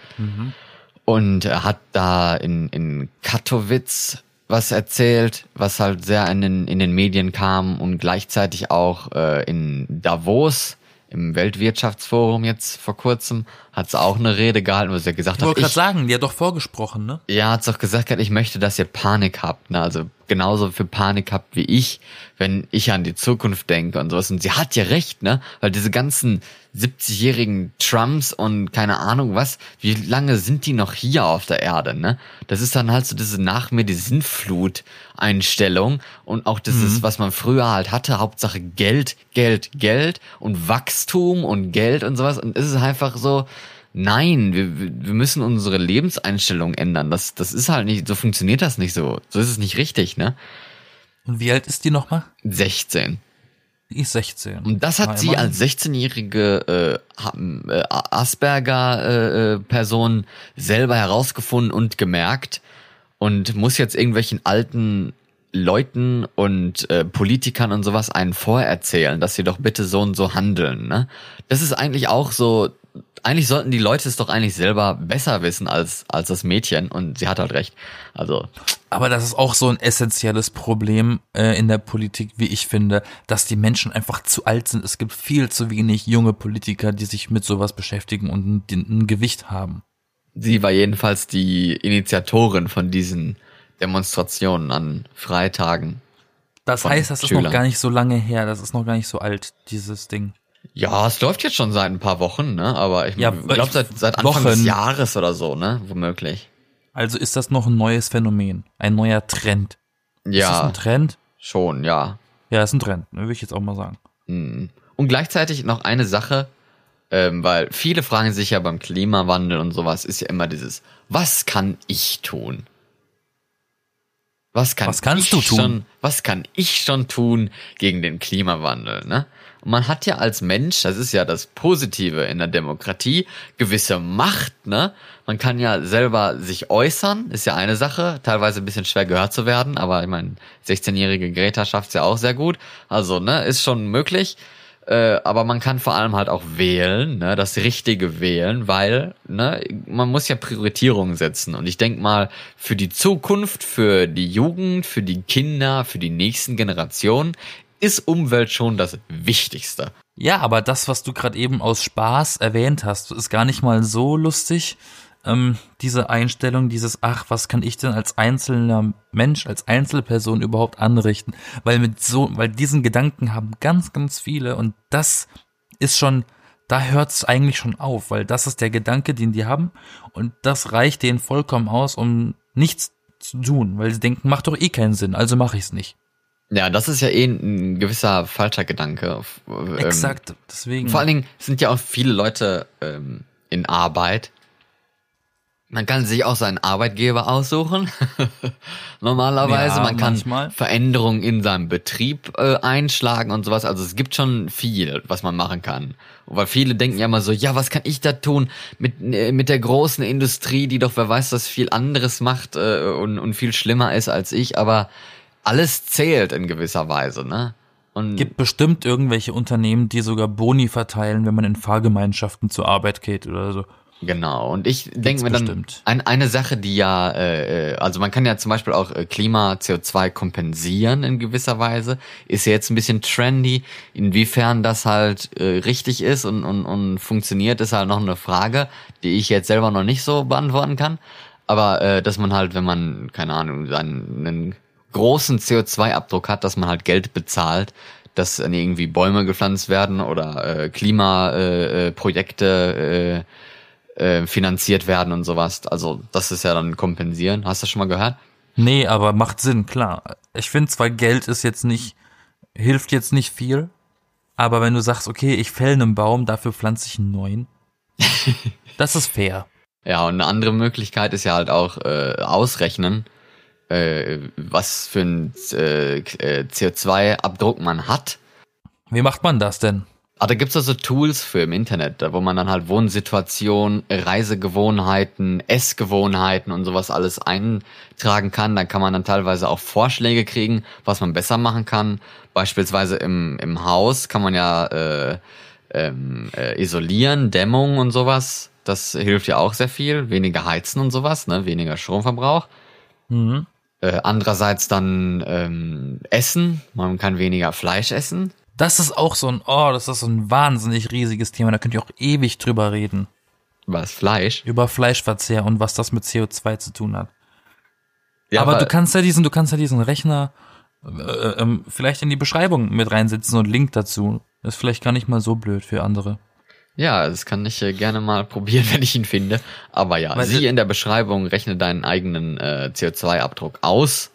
Und er hat da in, in Katowice was erzählt, was halt sehr in den, in den Medien kam und gleichzeitig auch äh, in Davos im Weltwirtschaftsforum jetzt vor kurzem hat sie auch eine Rede gehalten, wo sie gesagt Ich hat, wollte gerade ich, sagen, die hat doch vorgesprochen, ne? ja, hat's doch gesagt, ich möchte, dass ihr Panik habt, ne? Also genauso viel Panik habt wie ich, wenn ich an die Zukunft denke und sowas. Und sie hat ja recht, ne? Weil diese ganzen 70-jährigen Trumps und keine Ahnung was, wie lange sind die noch hier auf der Erde, ne? Das ist dann halt so diese nach mir die Sinnflut-Einstellung und auch dieses, was man früher halt hatte, Hauptsache Geld, Geld, Geld und Wachstum und Geld und sowas. Und es ist einfach so, Nein, wir, wir müssen unsere Lebenseinstellung ändern. Das, das ist halt nicht, so funktioniert das nicht so. So ist es nicht richtig, ne? Und wie alt ist die nochmal? 16. Die ist 16. Und das hat Na, sie immerhin. als 16-jährige äh, ha- äh, Asperger-Person selber herausgefunden und gemerkt und muss jetzt irgendwelchen alten Leuten und äh, Politikern und sowas einen vorerzählen, dass sie doch bitte so und so handeln. Ne? Das ist eigentlich auch so, eigentlich sollten die Leute es doch eigentlich selber besser wissen als, als das Mädchen und sie hat halt recht. Also, Aber das ist auch so ein essentielles Problem äh, in der Politik, wie ich finde, dass die Menschen einfach zu alt sind. Es gibt viel zu wenig junge Politiker, die sich mit sowas beschäftigen und ein, ein Gewicht haben. Sie war jedenfalls die Initiatorin von diesen Demonstrationen an Freitagen. Das heißt, das ist Schülern. noch gar nicht so lange her. Das ist noch gar nicht so alt, dieses Ding. Ja, es läuft jetzt schon seit ein paar Wochen, ne? Aber ich Ja, glaube seit, seit Anfang Wochen. des Jahres oder so, ne? Womöglich. Also ist das noch ein neues Phänomen, ein neuer Trend. Ist das Ja, ein Trend? schon, ja. Ja, ist ein Trend, ne, würde ich jetzt auch mal sagen. Mhm. Und gleichzeitig noch eine Sache, ähm, weil viele fragen sich ja beim Klimawandel und sowas, ist ja immer dieses, was kann ich tun? Was kann Was kannst ich du tun? Schon, was kann ich schon tun gegen den Klimawandel, ne? Und man hat ja als Mensch, das ist ja das Positive in der Demokratie, gewisse Macht, ne? Man kann ja selber sich äußern, ist ja eine Sache, teilweise ein bisschen schwer gehört zu werden, aber ich meine, 16-jährige Greta schafft's ja auch sehr gut. Also, ne, ist schon möglich. Äh, aber man kann vor allem halt auch wählen, ne, das Richtige wählen, weil ne, man muss ja Prioritierungen setzen. Und ich denk mal, für die Zukunft, für die Jugend, für die Kinder, für die nächsten Generationen ist Umwelt schon das Wichtigste. Ja, aber das, was du gerade eben aus Spaß erwähnt hast, ist gar nicht mal so lustig. Ähm, diese Einstellung, dieses, ach, was kann ich denn als einzelner Mensch, als Einzelperson überhaupt anrichten? Weil mit so, weil diesen Gedanken haben ganz, ganz viele und das ist schon, da hört es eigentlich schon auf, weil das ist der Gedanke, den die haben und das reicht denen vollkommen aus, um nichts zu tun, weil sie denken, macht doch eh keinen Sinn, also mache ich es nicht. Ja, das ist ja eh ein gewisser falscher Gedanke. Ähm, Exakt, deswegen. Vor allen Dingen sind ja auch viele Leute ähm, in Arbeit. Man kann sich auch seinen Arbeitgeber aussuchen. Normalerweise, ja, man kann manchmal. Veränderungen in seinem Betrieb äh, einschlagen und sowas. Also es gibt schon viel, was man machen kann. Weil viele denken ja immer so, ja, was kann ich da tun mit, äh, mit der großen Industrie, die doch wer weiß, was viel anderes macht äh, und, und viel schlimmer ist als ich. Aber alles zählt in gewisser Weise, ne? Und gibt bestimmt irgendwelche Unternehmen, die sogar Boni verteilen, wenn man in Fahrgemeinschaften zur Arbeit geht oder so. Genau, und ich denke mir dann, ein, eine Sache, die ja, äh, äh, also man kann ja zum Beispiel auch äh, Klima-CO2 kompensieren in gewisser Weise, ist ja jetzt ein bisschen trendy. Inwiefern das halt äh, richtig ist und, und, und funktioniert, ist halt noch eine Frage, die ich jetzt selber noch nicht so beantworten kann. Aber äh, dass man halt, wenn man, keine Ahnung, einen, einen großen CO2-Abdruck hat, dass man halt Geld bezahlt, dass irgendwie Bäume gepflanzt werden oder äh, Klimaprojekte äh, äh, finanziert werden und sowas. Also das ist ja dann kompensieren. Hast du das schon mal gehört? Nee, aber macht Sinn, klar. Ich finde zwar Geld ist jetzt nicht, hilft jetzt nicht viel, aber wenn du sagst, okay, ich fäll einen Baum, dafür pflanze ich einen neuen, das ist fair. Ja, und eine andere Möglichkeit ist ja halt auch äh, ausrechnen, äh, was für ein äh, äh CO2-Abdruck man hat. Wie macht man das denn? Aber da gibt's also Tools für im Internet, wo man dann halt Wohnsituationen, Reisegewohnheiten, Essgewohnheiten und sowas alles eintragen kann. Dann kann man dann teilweise auch Vorschläge kriegen, was man besser machen kann. Beispielsweise im, im Haus kann man ja äh, ähm, äh, isolieren, Dämmung und sowas. Das hilft ja auch sehr viel. Weniger heizen und sowas, ne? weniger Stromverbrauch. Mhm. Äh, andererseits dann ähm, Essen. Man kann weniger Fleisch essen. Das ist auch so ein, oh, das ist so ein wahnsinnig riesiges Thema. Da könnt ihr auch ewig drüber reden. Was, Fleisch? Über Fleischverzehr und was das mit CO2 zu tun hat. Ja, aber, aber du kannst ja diesen, du kannst ja diesen Rechner äh, ähm, vielleicht in die Beschreibung mit reinsetzen und Link dazu. Das ist vielleicht gar nicht mal so blöd für andere. Ja, das kann ich äh, gerne mal probieren, wenn ich ihn finde. Aber ja, Weil sieh in der Beschreibung, rechne deinen eigenen äh, CO2-Abdruck aus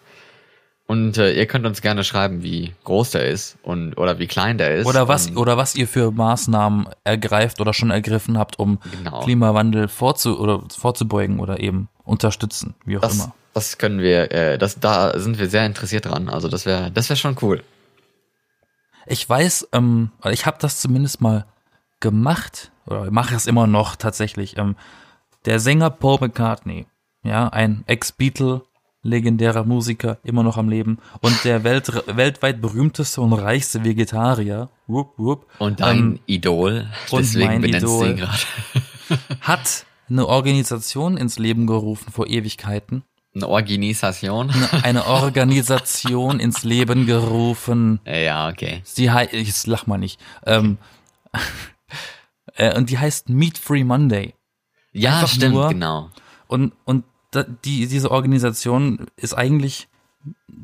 und äh, ihr könnt uns gerne schreiben, wie groß der ist und oder wie klein der ist. Oder was oder was ihr für Maßnahmen ergreift oder schon ergriffen habt, um genau. Klimawandel vorzu oder vorzubeugen oder eben unterstützen, wie auch das, immer. Das können wir, äh, das da sind wir sehr interessiert dran. Also das wäre das wäre schon cool. Ich weiß, ähm, ich habe das zumindest mal gemacht oder mache es immer noch tatsächlich. Ähm, der Sänger Paul McCartney, ja, ein Ex-Beatle, legendärer Musiker, immer noch am Leben und der Welt, weltweit berühmteste und reichste Vegetarier. Whoop, whoop, und dein ähm, Idol, deswegen mein Idol, gerade. hat eine Organisation ins Leben gerufen vor Ewigkeiten. Eine Organisation? Eine Organisation ins Leben gerufen. Ja, okay. Sie heißt, ich lach mal nicht. Ähm, äh, und die heißt Meat Free Monday. Ja, Einfach stimmt, nur, genau. Und, und die, diese Organisation ist eigentlich,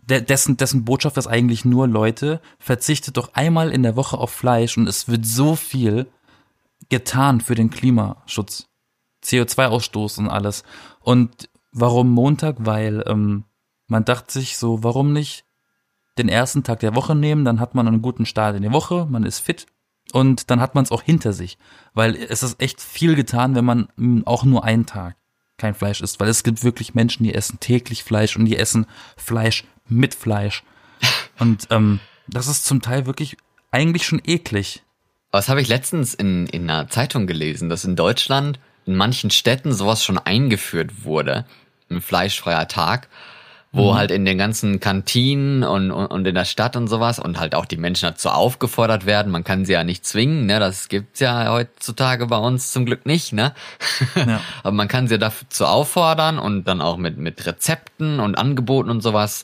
dessen, dessen Botschaft ist eigentlich nur, Leute, verzichtet doch einmal in der Woche auf Fleisch und es wird so viel getan für den Klimaschutz. CO2-Ausstoß und alles. Und warum Montag? Weil ähm, man dachte sich so, warum nicht den ersten Tag der Woche nehmen, dann hat man einen guten Start in die Woche, man ist fit und dann hat man es auch hinter sich. Weil es ist echt viel getan, wenn man auch nur einen Tag kein Fleisch isst, weil es gibt wirklich Menschen, die essen täglich Fleisch und die essen Fleisch mit Fleisch. Und ähm, das ist zum Teil wirklich eigentlich schon eklig. Was habe ich letztens in, in einer Zeitung gelesen, dass in Deutschland in manchen Städten sowas schon eingeführt wurde, ein fleischfreier Tag wo mhm. halt in den ganzen Kantinen und, und, und in der Stadt und sowas und halt auch die Menschen dazu aufgefordert werden. Man kann sie ja nicht zwingen, ne? Das gibt's ja heutzutage bei uns zum Glück nicht, ne? Ja. Aber man kann sie dazu auffordern und dann auch mit, mit Rezepten und Angeboten und sowas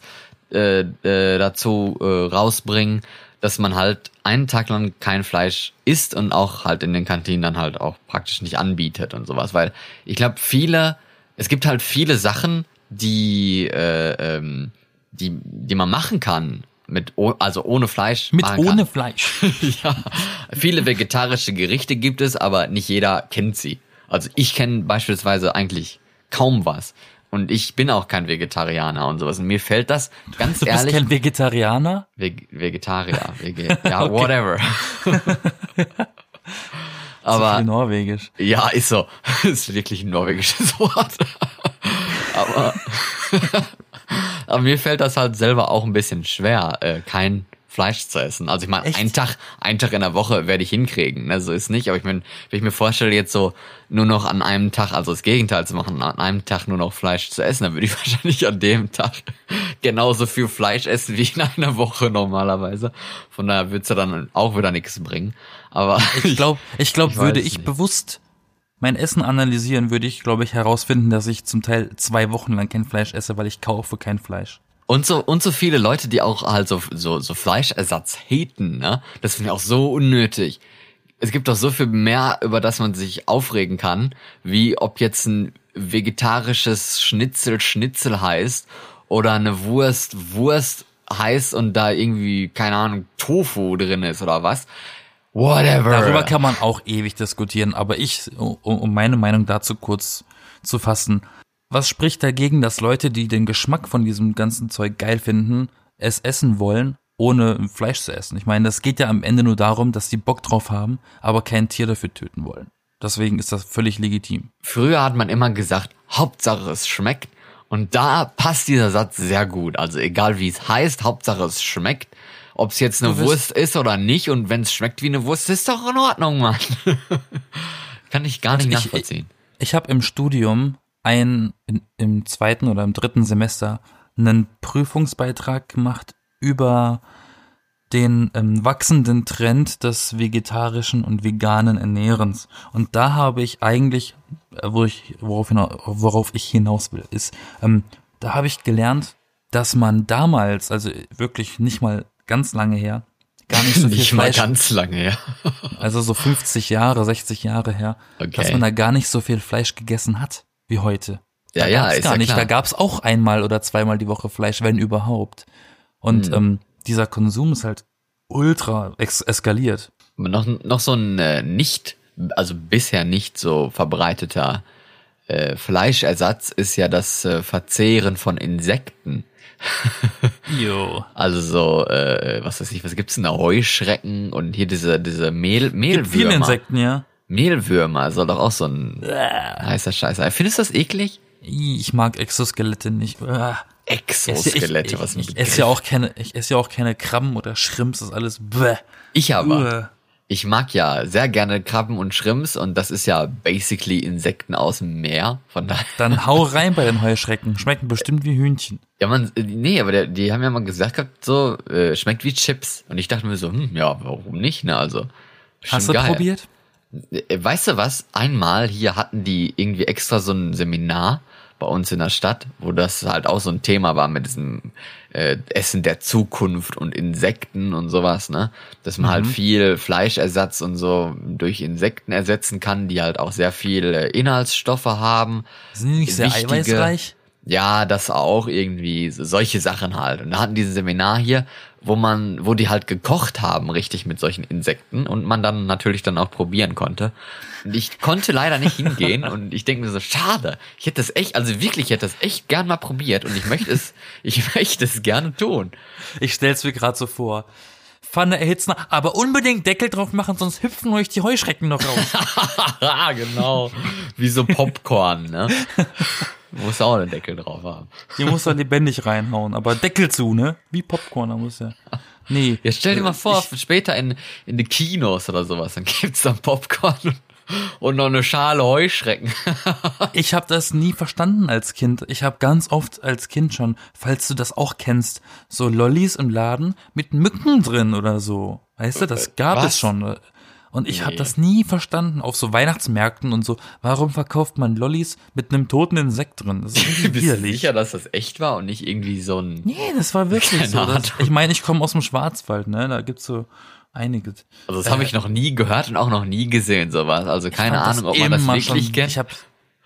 äh, äh, dazu äh, rausbringen, dass man halt einen Tag lang kein Fleisch isst und auch halt in den Kantinen dann halt auch praktisch nicht anbietet und sowas. Weil ich glaube, viele, es gibt halt viele Sachen, die, äh, ähm, die, die man machen kann. Mit, also ohne Fleisch. Mit ohne kann. Fleisch. ja, viele vegetarische Gerichte gibt es, aber nicht jeder kennt sie. Also ich kenne beispielsweise eigentlich kaum was. Und ich bin auch kein Vegetarianer und sowas. Und mir fällt das ganz Du bist ehrlich. kein Vegetarianer? Veg Vegetarier, Vege ja, whatever. Aber Viel Norwegisch. ja, ist so. ist wirklich ein norwegisches Wort. Aber, aber mir fällt das halt selber auch ein bisschen schwer, äh, kein Fleisch zu essen. Also ich meine, einen Tag, einen Tag in der Woche werde ich hinkriegen. Ne? So ist nicht. Aber ich meine, wenn ich mir vorstelle, jetzt so nur noch an einem Tag, also das Gegenteil zu machen, an einem Tag nur noch Fleisch zu essen, dann würde ich wahrscheinlich an dem Tag genauso viel Fleisch essen wie in einer Woche normalerweise. Von daher wird's ja dann auch wieder nichts bringen. Aber Ich glaube, ich glaub, Ich weiß würde es ich nicht. bewusst mein Essen analysieren, würde ich, glaube ich, herausfinden, dass ich zum Teil zwei Wochen lang kein Fleisch esse, weil ich kaufe kein Fleisch. Und so, und so viele Leute, die auch halt so, so, so Fleischersatz haten, ne? Das finde ich auch so unnötig. Es gibt doch so viel mehr, über das man sich aufregen kann, wie ob jetzt ein vegetarisches Schnitzel Schnitzel heißt oder eine Wurst Wurst heißt und da irgendwie, keine Ahnung, Tofu drin ist oder was. Whatever. Darüber kann man auch ewig diskutieren, aber ich, um, meine Meinung dazu kurz zu fassen, was spricht dagegen, dass Leute, die den Geschmack von diesem ganzen Zeug geil finden, es essen wollen, ohne Fleisch zu essen? Ich meine, das geht ja am Ende nur darum, dass die Bock drauf haben, aber kein Tier dafür töten wollen. Deswegen ist das völlig legitim. Früher hat man immer gesagt, Hauptsache es schmeckt. Und da passt dieser Satz sehr gut. Also egal wie es heißt, Hauptsache es schmeckt. Ob es jetzt eine Wurst ist oder nicht und wenn es schmeckt wie eine Wurst, ist doch in Ordnung, Mann. Kann ich gar nicht Ich- nachvollziehen. Ich habe im Studium ein in, im zweiten oder im dritten Semester einen Prüfungsbeitrag gemacht über den ähm, wachsenden Trend des vegetarischen und veganen Ernährens. Und da habe ich eigentlich, äh, wo ich, worauf, worauf ich hinaus will, ist, ähm, da habe ich gelernt, dass man damals, also wirklich nicht mal ganz lange her, gar nicht so viel nicht mal Fleisch ganz lange, her. also so 50 Jahre, 60 Jahre her, Okay. dass man da gar nicht so viel Fleisch gegessen hat wie heute. Ja, da ja, gab's ist gar ja nicht. klar. Da gab's auch einmal oder zweimal die Woche Fleisch, wenn überhaupt. Und Hm. ähm, dieser Konsum ist halt ultra ex eskaliert. Noch, noch so ein äh, nicht, also bisher nicht so verbreiteter äh, Fleischersatz ist ja das äh, Verzehren von Insekten. Jo. Also so, äh, was weiß ich, was gibt's denn da? Heuschrecken und hier diese, diese Mehl, Gibt viele Mehlwürmer. Insekten, ja. Mehlwürmer soll doch auch so ein heißer Scheiß sein. Findest du das eklig? Ich mag Exoskelette nicht. Ah. Exoskelette, ich, was ein ich, ich esse ja auch keine, ich esse ja auch keine Krabben oder Shrimps, das ist alles bäh. Ich aber. Ich mag ja sehr gerne Krabben und Shrimps und das ist ja basically Insekten aus dem Meer. Von daher. Dann hau rein bei den Heuschrecken. Schmecken bestimmt wie Hühnchen. Ja, man, äh, nee, aber der, die haben ja mal gesagt gehabt, so, äh, schmeckt wie Chips. Und ich dachte mir so, hm, ja, warum nicht, ne, also. Hast du geil. probiert? Äh, Weißt du was? Einmal hier hatten die irgendwie extra so ein Seminar bei uns in der Stadt, wo das halt auch so ein Thema war mit diesem äh, Essen der Zukunft und Insekten und sowas, ne? Dass man halt viel Fleischersatz und so durch Insekten ersetzen kann, die halt auch sehr viel äh, Inhaltsstoffe haben. Sind die nicht sehr eiweißreich? Ja, das auch irgendwie, so- solche Sachen halt. Und da hatten die ein Seminar hier, wo man, wo die halt gekocht haben, richtig mit solchen Insekten und man dann natürlich dann auch probieren konnte. Und ich konnte leider nicht hingehen und ich denke mir so, schade. Ich hätte das echt, also wirklich, ich hätte das echt gern mal probiert und ich möchte es, ich möchte es gerne tun. Ich stell's mir gerade so vor. Pfanne erhitzen, aber unbedingt Deckel drauf machen, sonst hüpfen euch die Heuschrecken noch raus. genau. Wie so Popcorn, ne? Muss auch einen Deckel drauf haben. Die muss er lebendig reinhauen, aber Deckel zu, ne? Wie Popcorn, da muss ja. Nee. Jetzt stell dir mal vor, später in, in die Kinos oder sowas, dann gibt's dann Popcorn und noch eine Schale Heuschrecken. Ich habe das nie verstanden als Kind. Ich habe ganz oft als Kind schon, falls du das auch kennst, so Lollis im Laden mit Mücken drin oder so. Weißt du, das gab Was? es schon. Und ich habe Nee. das nie verstanden auf so Weihnachtsmärkten und so. Warum verkauft man Lollis mit einem toten Insekt drin? Das ist Bist du sicher, dass das echt war und nicht irgendwie so ein. Nee, das war wirklich so. Das, ich meine, ich komme aus dem Schwarzwald, ne? Da gibt's so einiges. Also das habe ich noch nie gehört und auch noch nie gesehen, sowas. Also keine Ahnung, ob man das wirklich schon- kennt. Ich habe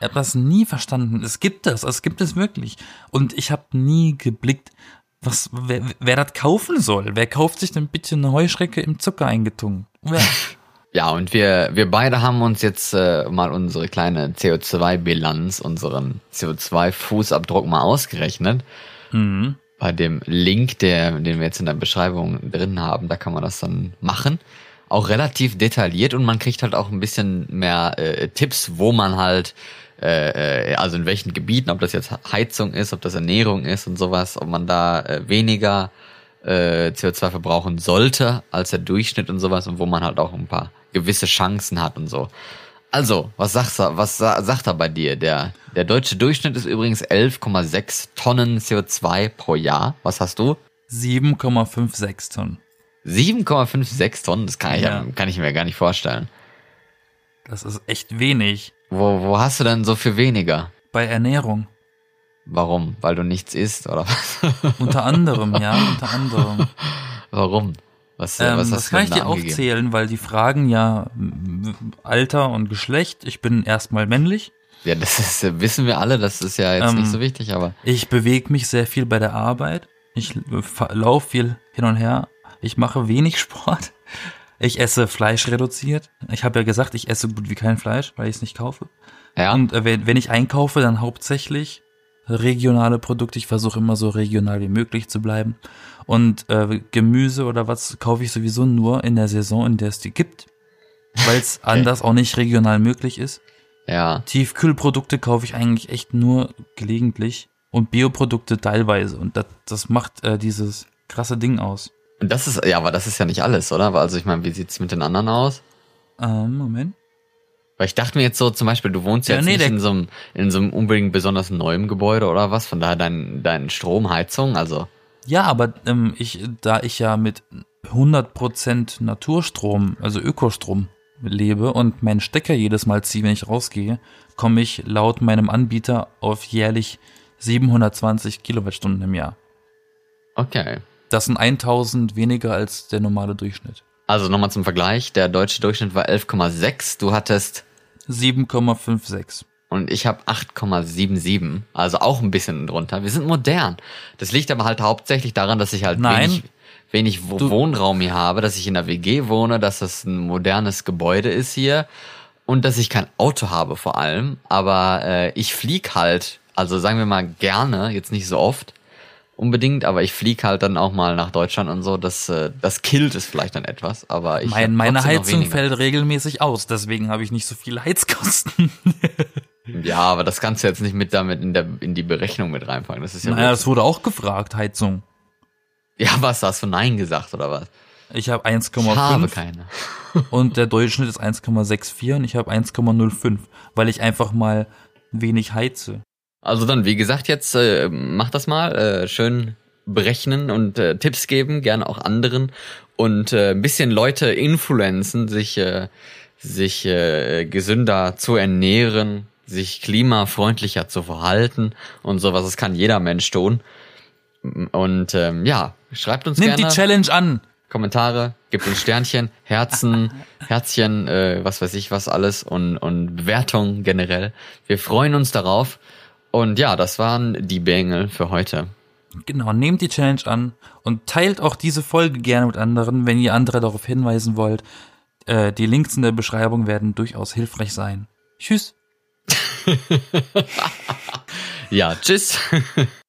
hab das nie verstanden. Es gibt das, es gibt es wirklich. Und ich habe nie geblickt, was wer, wer das kaufen soll. Wer kauft sich denn bitte eine Heuschrecke im Zucker eingetunkt? Wer? Ja, und wir, wir beide haben uns jetzt äh, mal unsere kleine CO2-Bilanz, unseren CO2-Fußabdruck mal ausgerechnet. mhm. Bei dem Link, der, den wir jetzt in der Beschreibung drin haben, da kann man das dann machen. Auch relativ detailliert und man kriegt halt auch ein bisschen mehr äh, Tipps, wo man halt, äh, äh, also in welchen Gebieten, ob das jetzt Heizung ist, ob das Ernährung ist und sowas, ob man da äh, weniger äh, CO2 verbrauchen sollte als der Durchschnitt und sowas und wo man halt auch ein paar gewisse Chancen hat und so. Also, was sagst du, was sa sagt er bei dir? Der, der deutsche Durchschnitt ist übrigens 11,6 Tonnen CO2 pro Jahr. Was hast du? 7,56 Tonnen. 7,56 Tonnen, das kann ich, Ja. kann ich mir gar nicht vorstellen. Das ist echt wenig. Wo, wo hast du denn so viel weniger? Bei Ernährung. Warum? Weil du nichts isst oder was? Unter anderem, ja, unter anderem. Warum? Was, äh, Ähm, was das kann ich dir angegeben? aufzählen, weil die fragen ja Alter und Geschlecht. Ich bin erstmal männlich. Ja, das ist, äh, wissen wir alle, das ist ja jetzt Ähm, nicht so wichtig, aber Ich bewege mich sehr viel bei der Arbeit. Ich laufe viel hin und her. Ich mache wenig Sport. Ich esse Fleisch reduziert. Ich habe ja gesagt, ich esse gut wie kein Fleisch, weil ich es nicht kaufe. ja. Und äh, wenn, wenn ich einkaufe, dann hauptsächlich regionale Produkte. Ich versuche immer so regional wie möglich zu bleiben. Und äh, Gemüse oder was kaufe ich sowieso nur in der Saison, in der es die gibt, weil es anders auch nicht regional möglich ist. ja. Tiefkühlprodukte kaufe ich eigentlich echt nur gelegentlich und Bioprodukte teilweise. Und das, das macht äh, dieses krasse Ding aus. Und das ist, ja, aber das ist ja nicht alles, oder? Also ich meine, wie sieht's mit den anderen aus? Ähm, Moment. Weil ich dachte mir jetzt so, zum Beispiel, du wohnst Ja, jetzt nee, nicht in so einem, in so einem unbedingt besonders neuem Gebäude oder was, von daher dein, dein Stromheizung, also, Ja, aber ähm, ich, da ich ja mit 100% Naturstrom, also Ökostrom lebe und meinen Stecker jedes Mal ziehe, wenn ich rausgehe, komme ich laut meinem Anbieter auf jährlich 720 Kilowattstunden im Jahr. okay. Das sind 1000 weniger als der normale Durchschnitt. Also nochmal zum Vergleich, der deutsche Durchschnitt war 11,6, du hattest, 7,56. und ich habe 8,77, also auch ein bisschen drunter. Wir sind modern. Das liegt aber halt hauptsächlich daran, dass ich halt Nein. wenig, wenig Du- Wohnraum hier habe, dass ich in der WG wohne, dass das ein modernes Gebäude ist hier und dass ich kein Auto habe vor allem. Aber äh, ich flieg halt, also sagen wir mal gerne, jetzt nicht so oft unbedingt, aber ich flieg halt dann auch mal nach Deutschland und so. Das, äh, das killt es vielleicht dann etwas, aber ich Mein, meine Heizung fällt regelmäßig aus, deswegen habe ich nicht so viele Heizkosten. Ja, aber das kannst du jetzt nicht mit damit in, der, in die Berechnung mit reinpacken. Das ist ja. naja, das wurde auch gefragt, Heizung. ja, was hast du Nein gesagt oder was? Ich habe Ich habe 1,5 keine. und der Durchschnitt ist 1,64 und ich habe 1,05, weil ich einfach mal wenig heize. Also dann, wie gesagt, jetzt äh, mach das mal. Äh, schön berechnen und äh, Tipps geben, gerne auch anderen. Und äh, ein bisschen Leute influenzen, sich, äh, sich äh, gesünder zu ernähren, sich klimafreundlicher zu verhalten und sowas. Das kann jeder Mensch tun. Und ähm, ja, schreibt uns Nimmt gerne. die Challenge an. Kommentare, gebt uns Sternchen, Herzen, Herzchen, äh, was weiß ich was alles und, und Bewertungen generell. Wir freuen uns darauf. Und ja, das waren die Bengel für heute. Genau, nehmt die Challenge an und teilt auch diese Folge gerne mit anderen, wenn ihr andere darauf hinweisen wollt. Äh, die Links in der Beschreibung werden durchaus hilfreich sein. Tschüss. Ja, tschüss.